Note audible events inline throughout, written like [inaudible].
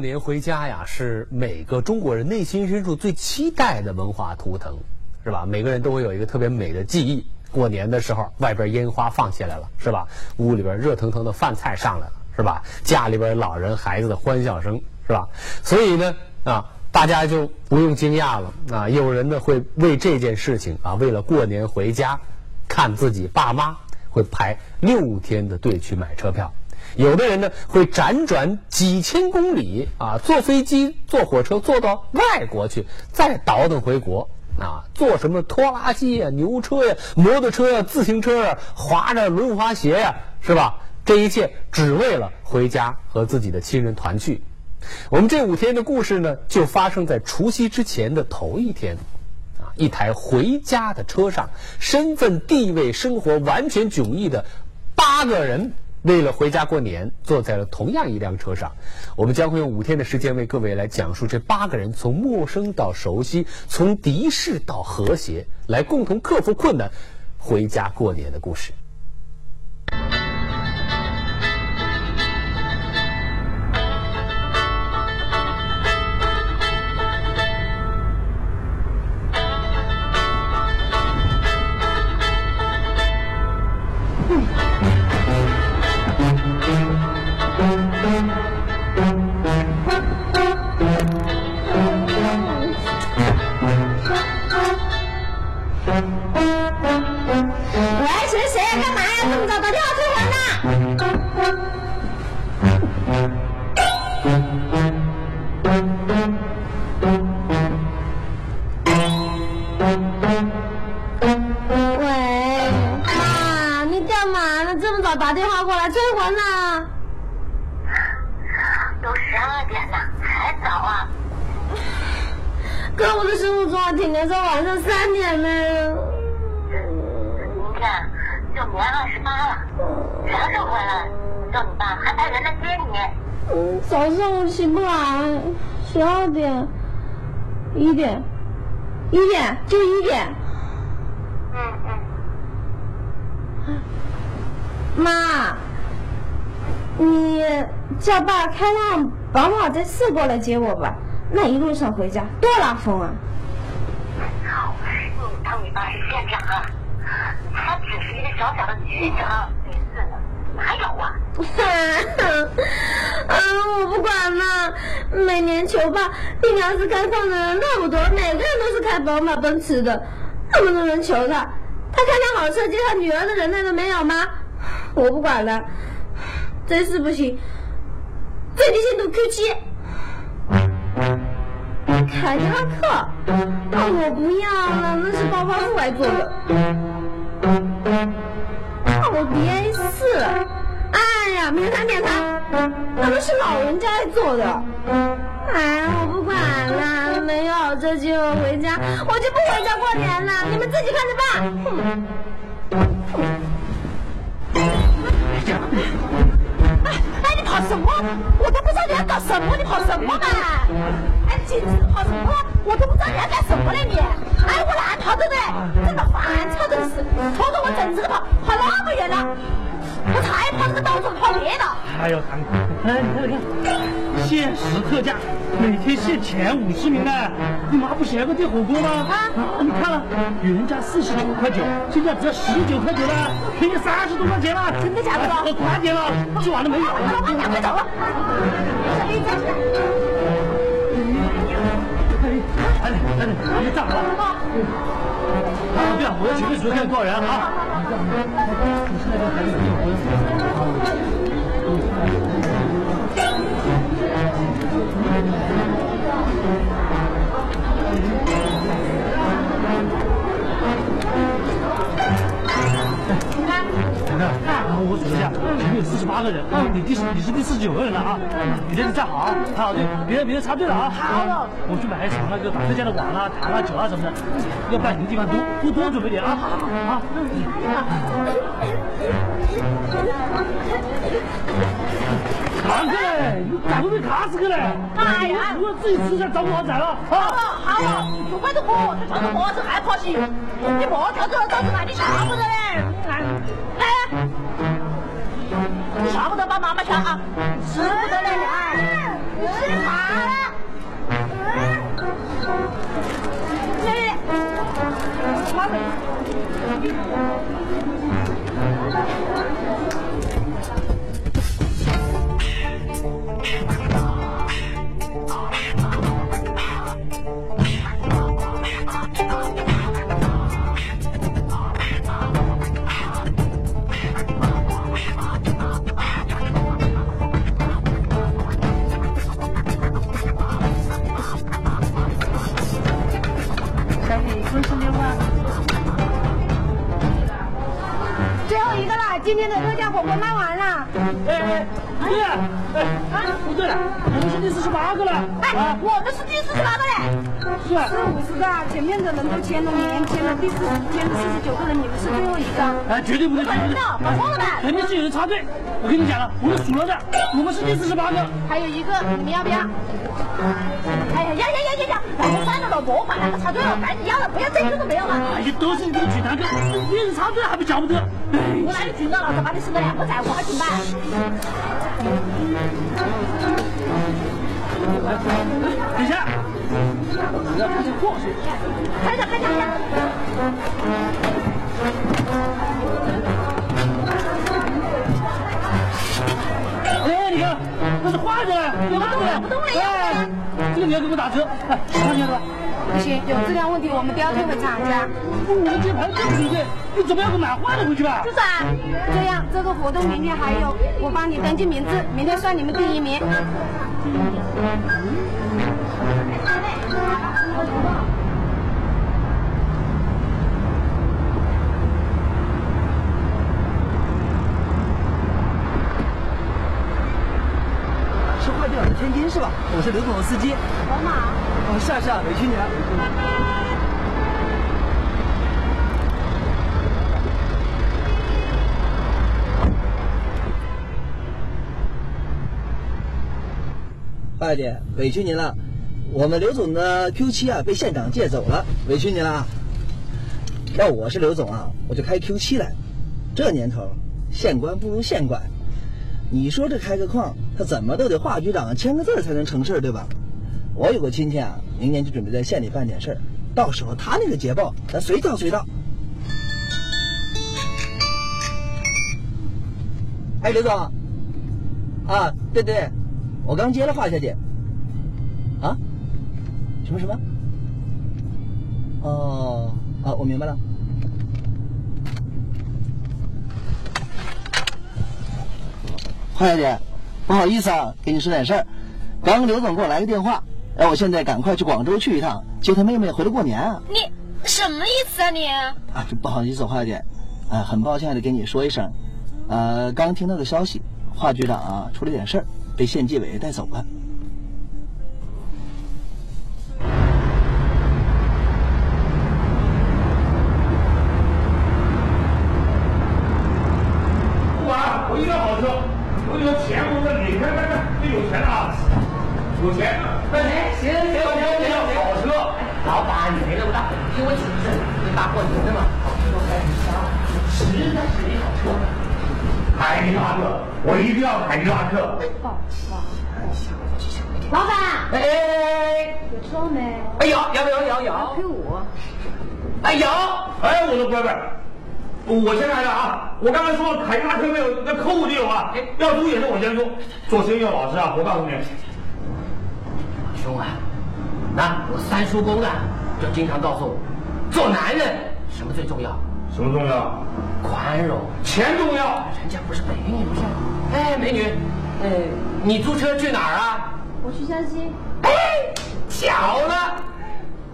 过年回家呀，是每个中国人内心深处最期待的文化图腾，是吧？每个人都会有一个特别美的记忆。过年的时候，外边烟花放起来了，是吧？屋里边热腾腾的饭菜上来了，是吧？家里边老人孩子的欢笑声，是吧？所以呢，啊，大家就不用惊讶了啊！有人呢会为这件事情啊，为了过年回家看自己爸妈，会排六天的队去买车票。有的人呢会辗转几千公里啊，坐飞机、坐火车坐到外国去，再倒腾回国啊，坐什么拖拉机呀、牛车呀、摩托车呀、自行车呀，滑着轮滑鞋呀，是吧？这一切只为了回家和自己的亲人团聚。我们这五天的故事呢，就发生在除夕之前的头一天，啊，一台回家的车上，身份、地位、生活完全迥异的八个人。为了回家过年，坐在了同样一辆车上，我们将会用五天的时间为各位来讲述这八个人从陌生到熟悉，从敌视到和谐，来共同克服困难，回家过年的故事。早上我起不来，十二点一点，一点，就一点。嗯嗯。妈，你叫爸开辆宝马 Z 四过来接我吧。那一路上回家多拉风啊！你当你爸是县长啊？他只是一个小小的局长，哪有啊？[laughs] 啊，我不管了。每年求爸，你娘子开矿的人那么多，每个人都是开宝马、奔驰的，那么多人求他，他开辆好车接他女儿的人类都没有吗？我不管了，真是不行，最低限度 Q 七，凯迪拉克，那我不要了，那是暴发户爱坐的，奥迪 A 四。哎呀，免谈免谈，那都是老人家做的。哎，我不管了，没有这机会回家，我就不回家过年了。你们自己看着办。哼哎哎，你跑什么？我什么，你跑什么嘛？哎，简直跑什么？我都不知道你要干什么嘞你。哎，我哪跑的呢？真的烦，操，真是，拖着我整只的跑，跑那么远了。我才跑这个到处跑别的。还有堂哥，哎，你看你看，限时特价，每天限前五十名呢。你妈不嫌个订火锅吗？啊，你看了，原价四十九块九，现在只要十九块九了，便宜三十多块钱了。真的假的？快点了，吃完了没有？老板娘快走了。哎，来来来，别站好。啊，对了，我要前面数看多少人啊？你现在跟孩子结婚？我数一下，有四十八个人，你第你是第四十九个人了啊！你这次站好啊！好，对，别人别人插队了啊！好，我去买一场那个打特价的碗啊、糖啊、酒啊什么的，要办你的地方多多多准备点啊！好。堂哥嘞，你咋都被卡死去嘞？哎呀，如果自己吃下找不好宰了。好，好，不管着火，就穿着火车还跑行。你莫跳走了，到时来你吓不得嘞！来，舍不得把妈妈抢啊，吃不得了！你吃啥了？你，妈咪。八个了。哎，我们是第四十八个嘞。是啊，是五十个，前面的人都签了名，签了第四签了四十九个人，你们是最后一个。哎，绝对不对，绝对不对，搞错了吧？肯定是有人插队。我跟你讲了，我们数了的，我们是第四十八个。还有一个，你们要不要？哎呀呀呀呀呀呀！那就算了吧，我管那个插队了，赶紧要了，不要这个都没有了。哎呀，都是你这个曲堂哥，别人插队还不叫不得。哎我哪里听到了？这把你生个两个崽，我还怎么办？等一下，我要看这货是。看一下，看一下，看一下。哎，你看，那是画的，有画的，不动了呀，这个你要给我打折，哎，看见了吧？不行，有质量问题，我们都要退回厂家。我们这盘更对不对？你怎么要给买坏的回去吧？就是啊，这样，这个活动明天还有，我帮你登记名字，明天算你们第一名。是快递往的天津是吧？我是刘总的司机。宝马。哦，是啊是啊，委屈你了。快点，委屈您了。我们刘总的 Q 七啊被县长借走了，委屈您了。要我是刘总啊，我就开 Q 七来。这年头，县官不如县管。你说这开个矿，他怎么都得华局长签个字才能成事儿，对吧？我有个亲戚啊，明年就准备在县里办点事儿，到时候他那个捷报，咱随叫随到。哎，刘总，啊，对对，我刚接了华小姐。啊？什么什么？哦，啊，我明白了。华小姐，不好意思啊，给你说点事儿。刚刘总给我来个电话，让我现在赶快去广州去一趟，接他妹妹回来过年啊。你什么意思啊你？啊，不好意思，华小姐，啊，很抱歉的跟你说一声，呃，刚听到个消息，华局长啊出了点事儿，被县纪委带走了。有有有有，Q 五。哎有，哎，我的乖乖，我先来了啊！我刚才说了凯迪拉克没有，那扣五就有啊。要租也是我先租，做生意要老实啊！我告诉你，兄啊，那我三叔公啊，就经常告诉我，做男人什么最重要？什么重要？宽容。钱重要。人家不是北京女生。哎，美女，呃，你租车去哪儿啊？我去山西。哎，巧了，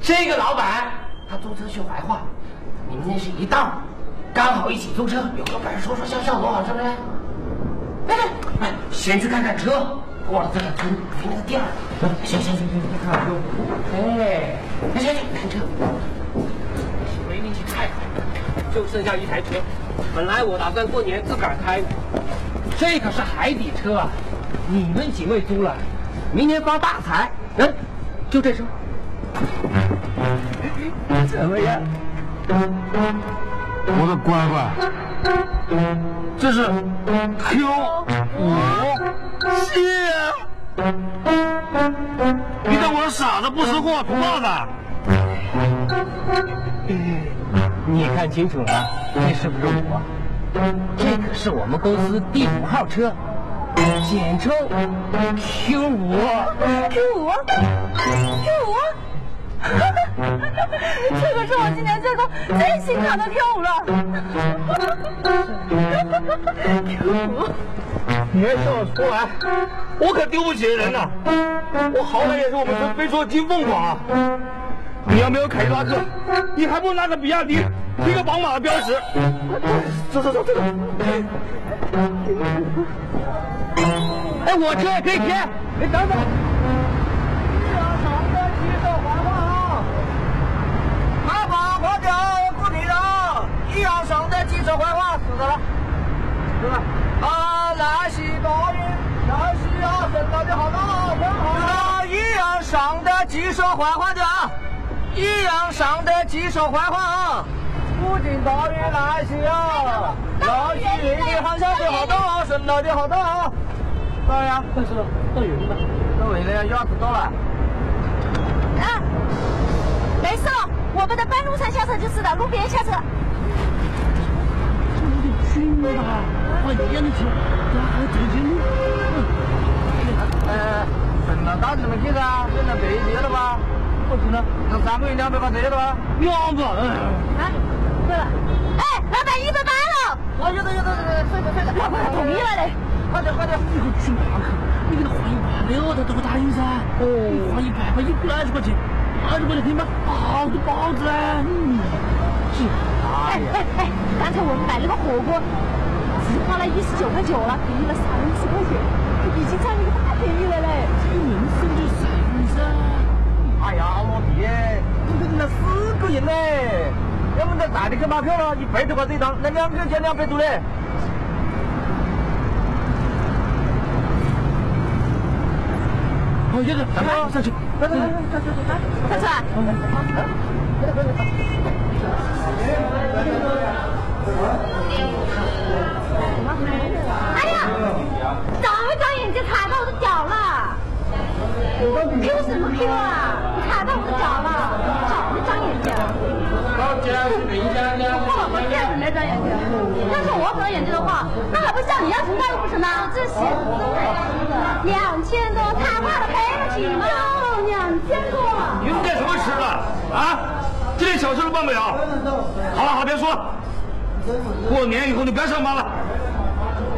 这个老板他租车去怀化，你们那是一道，刚好一起租车，有个本说说笑笑多好，是不是？哎哎，先去看看车，过了这个村没那个店儿。行行行行，去看看车。哎，行行行，看车。没力气开，就剩下一台车。本来我打算过年自个儿开，这可是海底车啊！你们几位租了，明年发大财。嗯，就这车。怎么样？我的乖乖，这是 Q 五，是啊。你当我傻子不识货，土包子？你看清楚了，这是不是我？这可是我们公司第五号车，简称 Q 五。Q 五，Q 五，[laughs] 这可是我今年见过最新款的跳舞了。跳舞，你还笑得出来？我可丢不起人呐！我好歹也是我们村飞出的金凤凰啊！你要没有凯迪拉克，你还不如拿个比亚迪，一个宝马的标识。走走走走走！哎，我车也可以贴。哎，等等。开放花掉不停的，一阳上的汽车坏话，死的了，是吧？啊，来西高音，来西啊，圣诞的好大，很好。一样上的汽车坏话的啊，一样上的汽车坏话啊！不仅大雨来西啊，来西你喊下的好大，圣诞的好大啊！大呀，但是到云了。到云了鸭子到了。啊，没事，我们的半路上下车就是的，路边下车。有点近吧？换一样的车，然后走近路。呃，圣诞大怎么去噻？现在对接了吧？不行了，那三个月两百八折了吧？两个。啊，对了，哎，老板一百八了。啊，有的有的，快点快点，老板同意了嘞。快点快点！你去马克，你给他换一万六，他都会答应噻。哦，换一百块，一百二十块钱，二十块钱可以买好多包子嘞。嗯，是。哎哎哎，刚才我们买了个火锅，只花了一十九块九了，便宜了三十块钱，已经占了一个大便宜了嘞。这个人生就三噻。哎呀，老弟，你这人家四个人嘞，要不再带你去买票了，一百多块钱一张，那两个人才两百多嘞。好，接着，咱们上去。来来来，上去上去。上车。哎呀，长没长眼睛，踩到我的脚了。Q 什么 Q 啊？你踩到我的脚了，长没长眼睛？高价是没讲的。我我确实没长眼睛。要是我长眼睛。的话，那还不像你要承担不成吗？这鞋子两千多，踩坏了赔得起吗？两千多。小事都办不了。好了好，别说了。过年以后你不要上班了。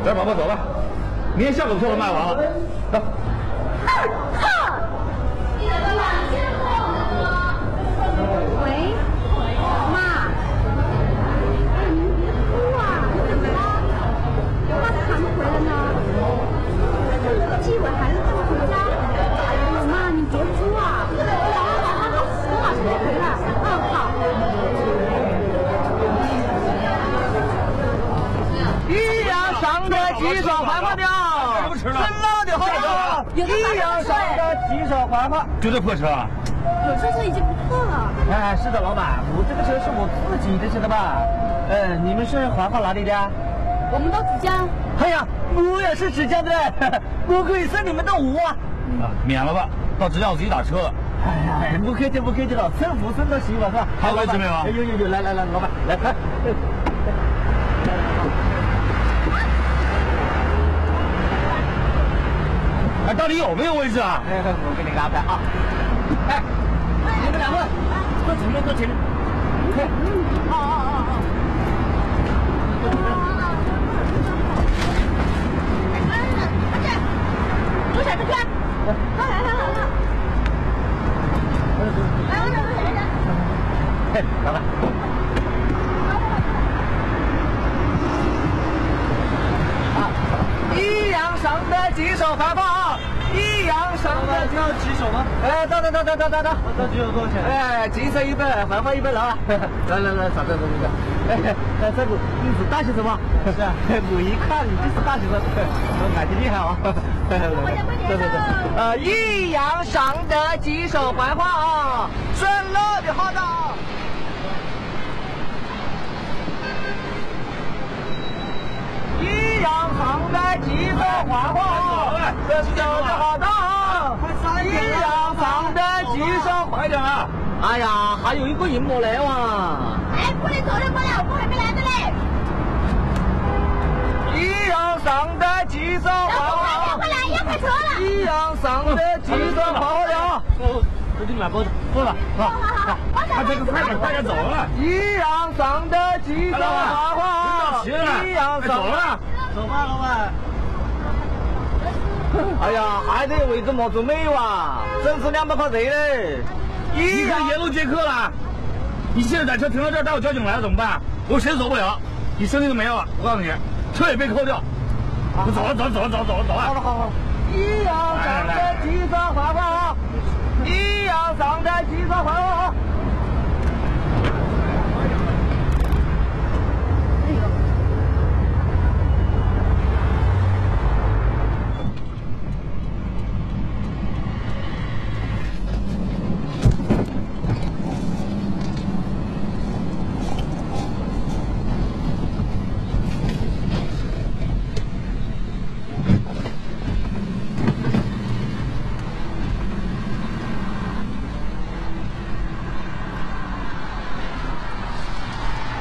咱宝宝走吧，明天下午票都卖完了。走。生老的好的，一阳上的鸡爪坏话。就这破车啊？有车车已经不错了。哎，是的，老板，我这个车是我自己的，晓得吧？呃，你们是怀化哪里的啊？我们到芷江。哎呀，我也是芷江的，[laughs] 我可以送你们的五啊！啊，免了吧，到芷江我自己打车了。哎呀，不客气不客气了，送福送到喜嘛是吧？还有位置没有啊？有有有，来来来，老板来看。到底有没有位置啊？哎，我给你安排啊。哎，你们两个坐前面，坐前面。来来来来来。哎，老板。一阳上的几手牌坊，一阳上的要几手吗？哎，等等等等等等等。那几手多少钱？哎，金色一百，环花一百了啊！来来来，找找找找找。哎，哎，这个你是大学生吗？是啊，我一看你就是大学生，我眼睛厉害啊！对对对，呃，益阳常德几手环花啊，顺路的好的。一阳上的几手环花，顺路的好的。一样上的几手快点啊！哎呀，还有一个人没来哇！哎，过来，走了过来，我还没来的嘞。一阳上的急躁快好点，快来，要开车了。一样上的急躁好了，哦，我给你买包子，过来，好好好，快点快点，走了。一样上的急躁好好，行了，一阳上走了。走吧，老板。[laughs] 哎呀，还得位置莫做没有啊，整是两百块钱嘞。你看沿路接客了，你现在把车停到这儿，待会交警来了怎么办？我谁走不了，你生意都没有了。我告诉你，车也被扣掉。我走了，走了，走了，走了，走了，走了。好了好了，一阳上的急躁好好，一样上的急躁好好。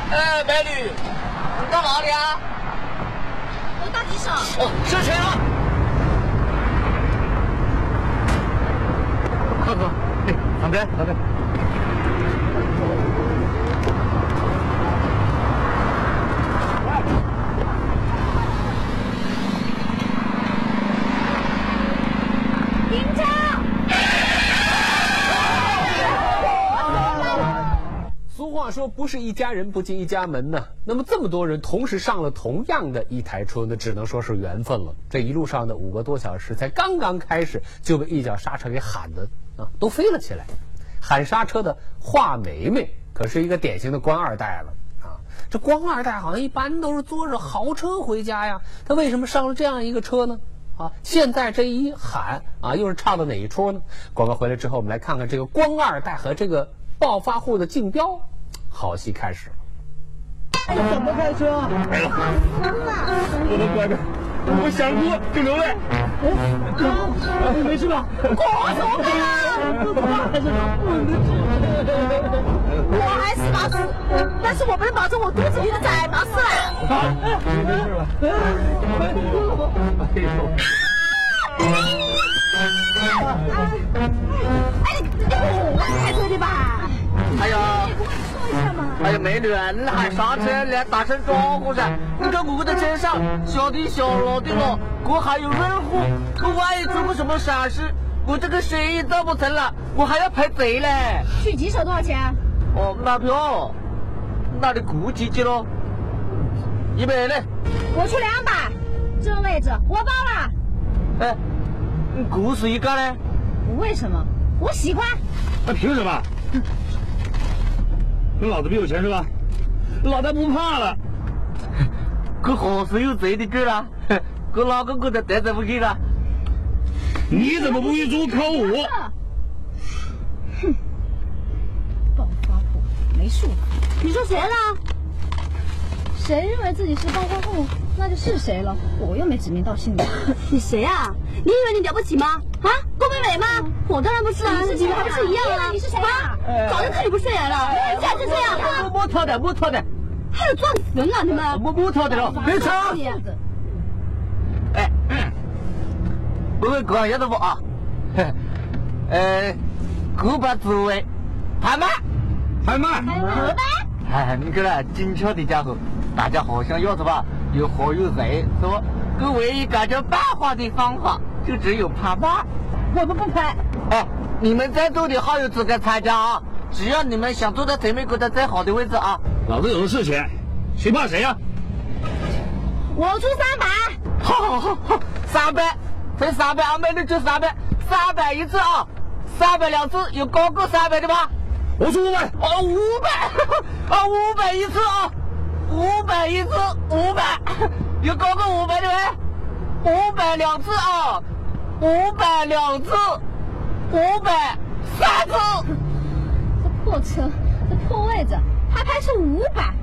哎，美女，你到哪里啊？我大吉手。哦，上车了。快走，哎，旁边，旁边。停车！俗话不是一家人不进一家门呢。那么这么多人同时上了同样的一台车，那只能说是缘分了。这一路上的五个多小时才刚刚开始，就被一脚刹车给喊的啊，都飞了起来。喊刹车的华梅梅可是一个典型的官二代了啊。这官二代好像一般都是坐着豪车回家呀，他为什么上了这样一个车呢？啊，现在这一喊啊，又是唱的哪一出呢？广告回来之后，我们来看看这个官二代和这个暴发户的竞标，好戏开始了。怎么开车？哎呦，我的乖乖，我想哭就流泪。你没事吧？我怎么办啊？我还是麻死，但是我不能保证我肚子里的崽麻死了。你没事吧？哎呦，哎，你你不会开车的吧？哎呀，哎呀，美女，你还刹车来打声招呼噻！你看我们的车上小弟小老的老，我还有任务，我万一出个什么闪失，我这个生意做不成了，我还要赔罪嘞。去几手多少钱？哦，拿票，那你估计去喽，一百嘞。我出两百，这位置我包了。哎，你故事一个嘞？为什么？我喜欢。那凭什么？你老子比有钱是吧？老子不怕了。我何时有贼的劲了？我哪个我都得罪不去了。你怎么不去做考我？暴发户没数。你说谁了？谁认为自己是暴发户，那就是谁了。我又没指名道姓的。[laughs] 你谁啊？你以为你了不起吗？啊，郭美美吗？我当然不是啊，你们还不是一样啊？你是谁啊？早就看你不顺眼了，你竟然就这样我我错的，我错的，还有撞死人了你们！我我错的了，别吵。哎，我会讲晓得不啊？[laughs] 呃，古巴滋味拍卖。拍卖。何呗？哎，你个那精巧的家伙，大家好像要什么，有好有谁是吧？我唯一感觉办法的方法就只有拍卖。我们不拍。哎，你们在座的好有资格参加啊！只要你们想坐在前面国家最好的位置啊！老子有的是钱，谁怕谁呀、我出三百。好好好好，三百，才三百啊！美女就三百，三百一次啊！三百两次，有高过三百的吗？我出五百。哦，五百，啊，[laughs] 五百一次啊，五百一次，五百，有高过五百的没？五百两次啊，五百两次，五百三次。这破车，这破位置，拍拍是五百，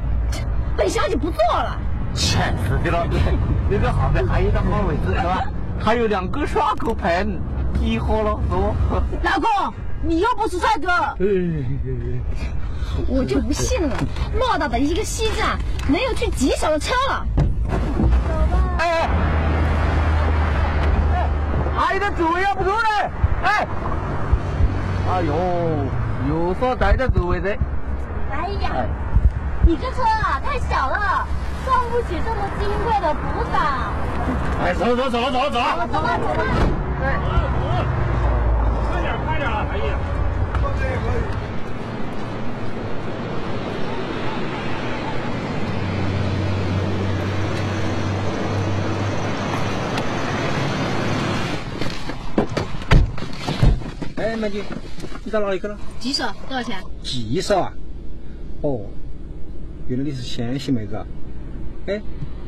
本小姐不坐了。真是的了，那个后面还有一个好位置是吧？还有两个刷口盆，极好了，是不？老公，你又不是帅哥，我就不信了，偌大的一个西站，能有去几手的车了？哎哎，哎，还有个座位啊，不错嘞！哎，哎呦，有说带点座位的。哎呀，你这车啊太小了，装不起这么金贵的菩萨。哎，走了走了走了走了走了。走吧走吧。快点快点啊！哎美女，你到哪里去了？几手多少钱？几手啊？哦，原来你是湘西妹子啊！哎，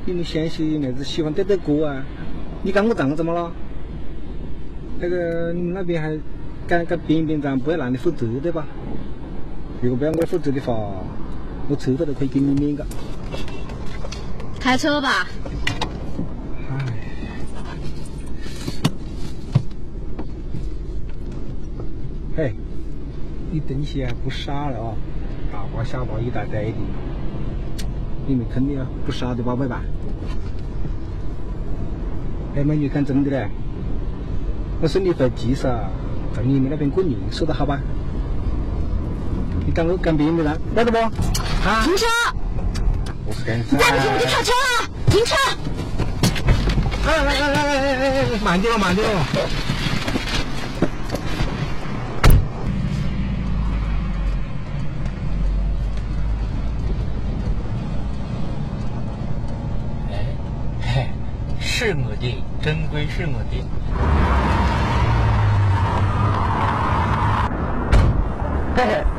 你们湘西妹子喜欢点点歌啊？你干我账怎么了？那个你们那边还敢敢编编账，不要让你负责对吧？如果不要我负责的话，我车费都可以给你免个。开车吧。嘿，你东西还不少了啊，大包小包一大堆的，你没坑你啊？不少的宝贝吧？哎，美女看真的嘞，我送你回吉萨，到你们那边过年，说的好吧？你赶我赶别人的人，来得不？啊？停车！我是干你再不停我就跳车了！停车！哎来来来来来来来，慢点哦，慢点哦。哎，嘿，是我的，真归是我的。嘿嘿，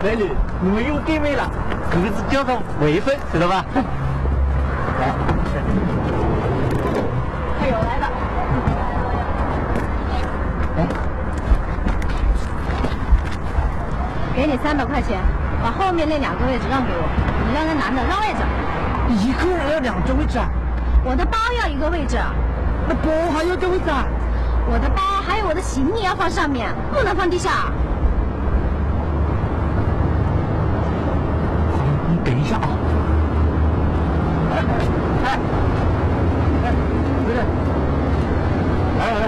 美女，你们又见面了，格子叫上微分，知道吧？来，哎呦，来了！给你三百块钱，把后面那两个位置让给我，你让那男的让位置。一个人要两个位置啊？我的包要一个位置，那包还要个位置啊？我的包还有我的行李要放上面，不能放地下。你等一下啊。哎哎哎，回来，来来来。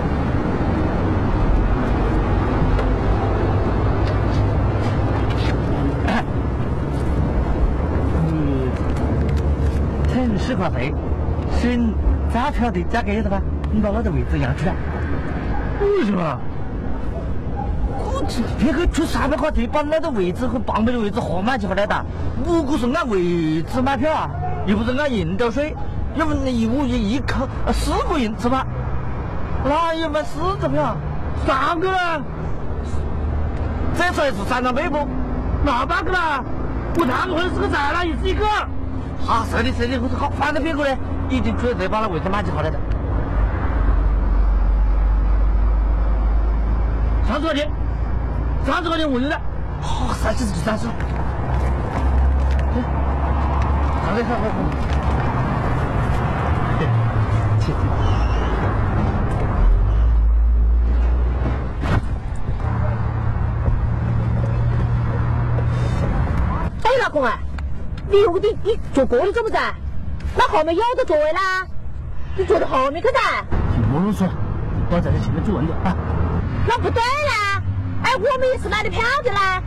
哎你趁十块费，省站票的价格晓得吧？你把我的位置让出来。为什么？我这别个出三百块钱把那个位置和旁边的位置合买起回来的，我可是按位置买票啊，又不是按人头税，要不你我一一口呃四个人吃吧？那要买四张票？三个了，这才是三张背包，哪八个了？我堂会是个崽了，也是一个。好，是的，是的，我说好，反正别个呢，已经出来再把那位置买起好了的。三十块钱，三十块钱我有的。好，三十就三十。好嘞，好好好。谢谢。哎，老公啊，你你你坐这里做么子？那后面有个座位啦，你坐到后面去噻。莫啰嗦，我在这前面坐稳点啊。那不对啦！哎，我们也是买的票的啦，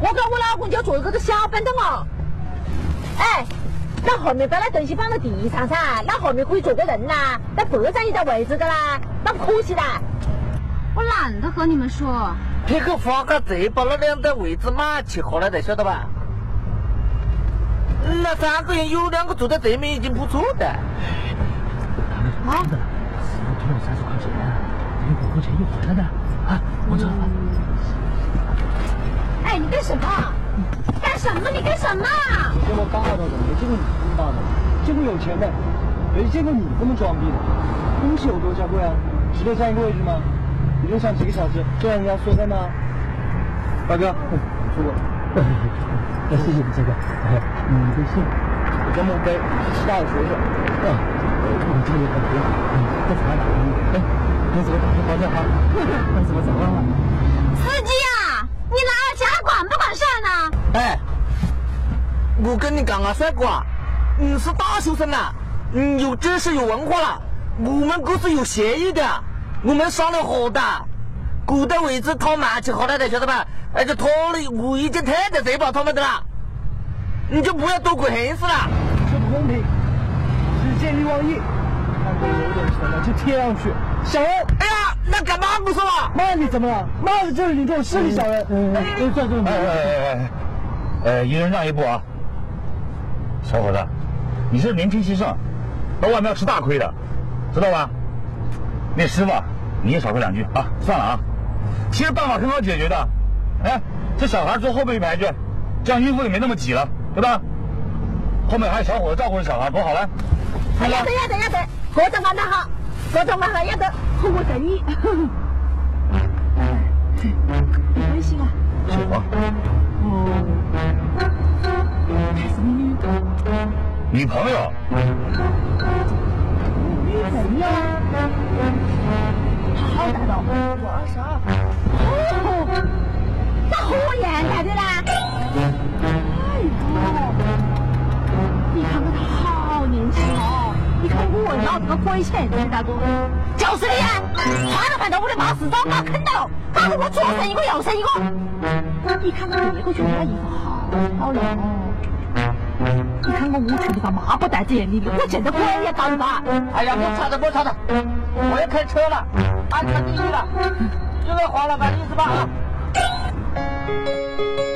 我跟我老公就坐这个小板凳哦。哎，那后面把那东西放到地上噻，那后面可以坐个人啦，那不占一点位置的啦，那不可惜啦。我懒得和你们说。你去花个钱把那两个位置买起下来的，晓得吧？那三个人有两个坐在对面已经不错的。啊？只有三十块钱，等五块钱又回来的啊！我走了。哎，你干什么？干什么？你干什么？见过大的人，没见过你这么大的，见过有钱的，没见过你这么装逼的。东西有多价贵啊？值得占一个位置吗？你就想几个小时就让人家说在吗？大哥，出我。那 [laughs] 谢谢你这个，你的信，我叫孟非，大学生。啊，我这里很多，嗯，不烦了，哎，那怎么打电话叫他？那怎么走啊？司机啊，你来哎，我跟你讲啊，帅哥啊，你是大学生呐，你有知识有文化了，我们公司有协议的，我们商量好的。古代位置掏满起好太太，晓得吧？哎，这拖了我一件太太，谁把他们的啦？你就不要多管闲事啦。这不公平，是见利忘义。看我有点钱了就贴上去。小人，哎呀，那干嘛不说啊？骂你怎么了？骂的就是你这种势力小人。嗯，哎，哎哎哎哎，呃，一人让一步啊！小伙子，你是年轻气盛，到外面要吃大亏的，知道吧？那师傅，你也少说两句啊！算了啊，其实办法很好解决的。哎，这小孩坐后面一排去，这样孕妇也没那么挤了，对吧？后面还有小伙子照顾着小孩，多好嘞！哎呀，对呀，对呀，对，各种办法好，各种办法要得，我同意。你关系啊？小黄，哦，他是你女女朋友，女朋友？他好大了，我二十二。哦，那和我一样大的啦。哎呦，你看看他好年轻哦！你看我要这个鬼钱，你大哥。就是你啊！换都换到我的妈市长把坑到了，搞得我左生一个右生一个。你看看那个军家衣服好漂亮哦！你看我屋前的个妈不戴着眼里的，我见到鬼也当吧？哎呀，不吵着不吵着，我要开车了，安全第一了，就在黄老板意思吧啊！Thank you.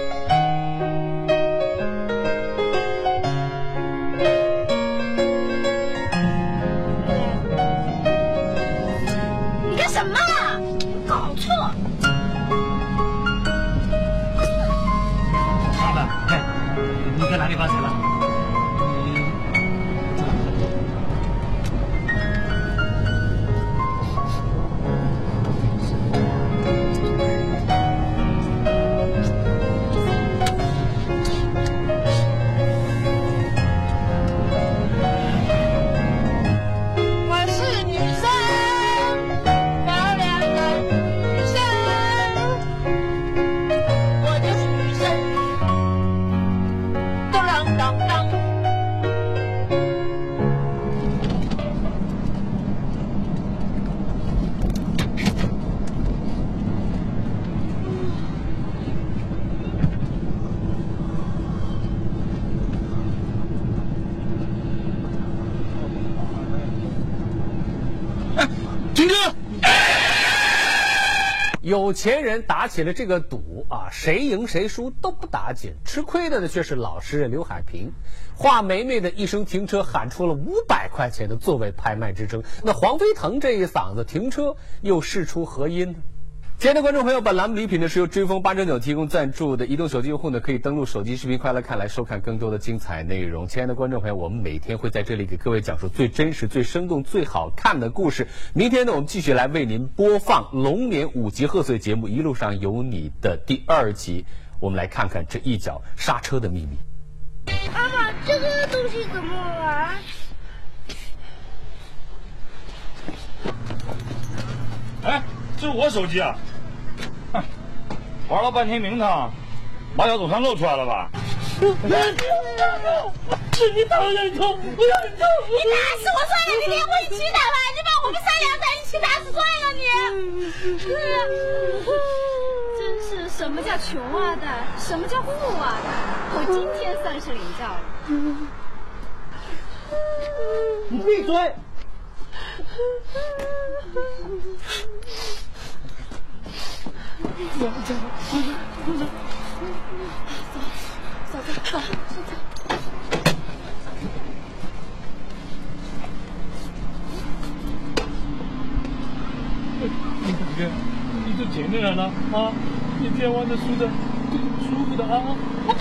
有钱人打起了这个赌啊，谁赢谁输都不打紧，吃亏的呢却是老实人刘海平。华梅梅的一声停车喊出了五百块钱的座位拍卖之争，那黄飞腾这一嗓子停车又事出何因呢？亲爱的观众朋友，本栏目礼品呢是由追风八九九提供赞助的，移动手机用户呢可以登录手机视频快乐看来收看更多的精彩内容。亲爱的观众朋友，我们每天会在这里给各位讲述最真实、最生动、最好看的故事。明天呢，我们继续来为您播放龙年五级贺岁节目《一路上有你》的第二集。我们来看看这一脚刹车的秘密。妈妈，这个东西怎么玩？哎，这是我手机啊！哼，玩了半天名堂，马脚总算露出来了吧？是你打我人头，不要！你打死我算了，你连我一起打吧，你把我们三阳在一起打死算了你。真是什么叫穷啊的，什么叫富啊的？我今天算是领教了。你闭嘴！你大哥，你这前面来了啊！你千万得输的舒服的啊！我不，